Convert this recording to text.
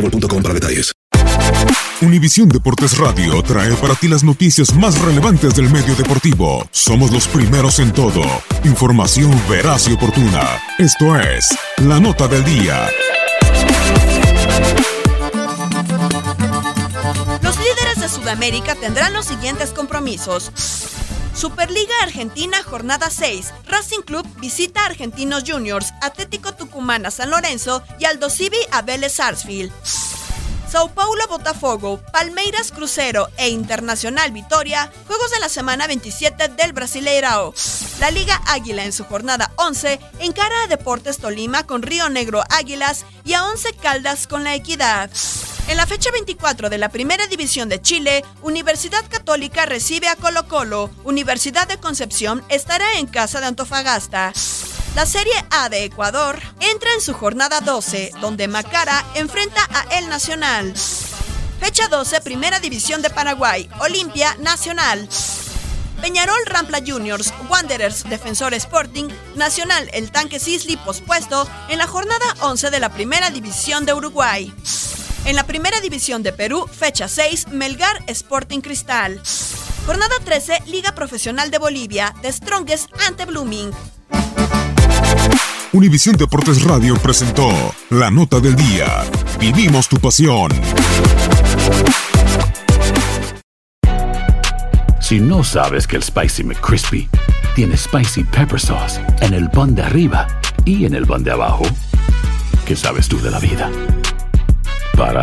boostmobile.com para detalles. Univisión Deportes Radio trae para ti las noticias más relevantes del medio deportivo. Somos los primeros en todo. Información veraz y oportuna. Esto es La Nota del Día. Los líderes de Sudamérica tendrán los siguientes compromisos. Superliga Argentina, jornada 6. Racing Club visita a Argentinos Juniors, Atlético Tucumán a San Lorenzo y Aldo Civi a Vélez Sarsfield. Sao Paulo Botafogo, Palmeiras Crucero e Internacional Vitoria, juegos de la semana 27 del Brasileirao. La Liga Águila en su jornada 11 encara a Deportes Tolima con Río Negro Águilas y a 11 Caldas con la Equidad. En la fecha 24 de la Primera División de Chile, Universidad Católica recibe a Colo Colo. Universidad de Concepción estará en casa de Antofagasta. La Serie A de Ecuador entra en su jornada 12, donde Macara enfrenta a El Nacional. Fecha 12, Primera División de Paraguay, Olimpia Nacional. Peñarol Rampla Juniors, Wanderers Defensor Sporting, Nacional El Tanque Sisli pospuesto en la jornada 11 de la Primera División de Uruguay. En la Primera División de Perú, fecha 6, Melgar Sporting Cristal. Jornada 13, Liga Profesional de Bolivia, The Strongest ante Blooming. Univisión Deportes Radio presentó La Nota del Día. Vivimos tu pasión. Si no sabes que el Spicy McCrispy tiene Spicy Pepper Sauce en el pan de arriba y en el pan de abajo, ¿qué sabes tú de la vida? Para,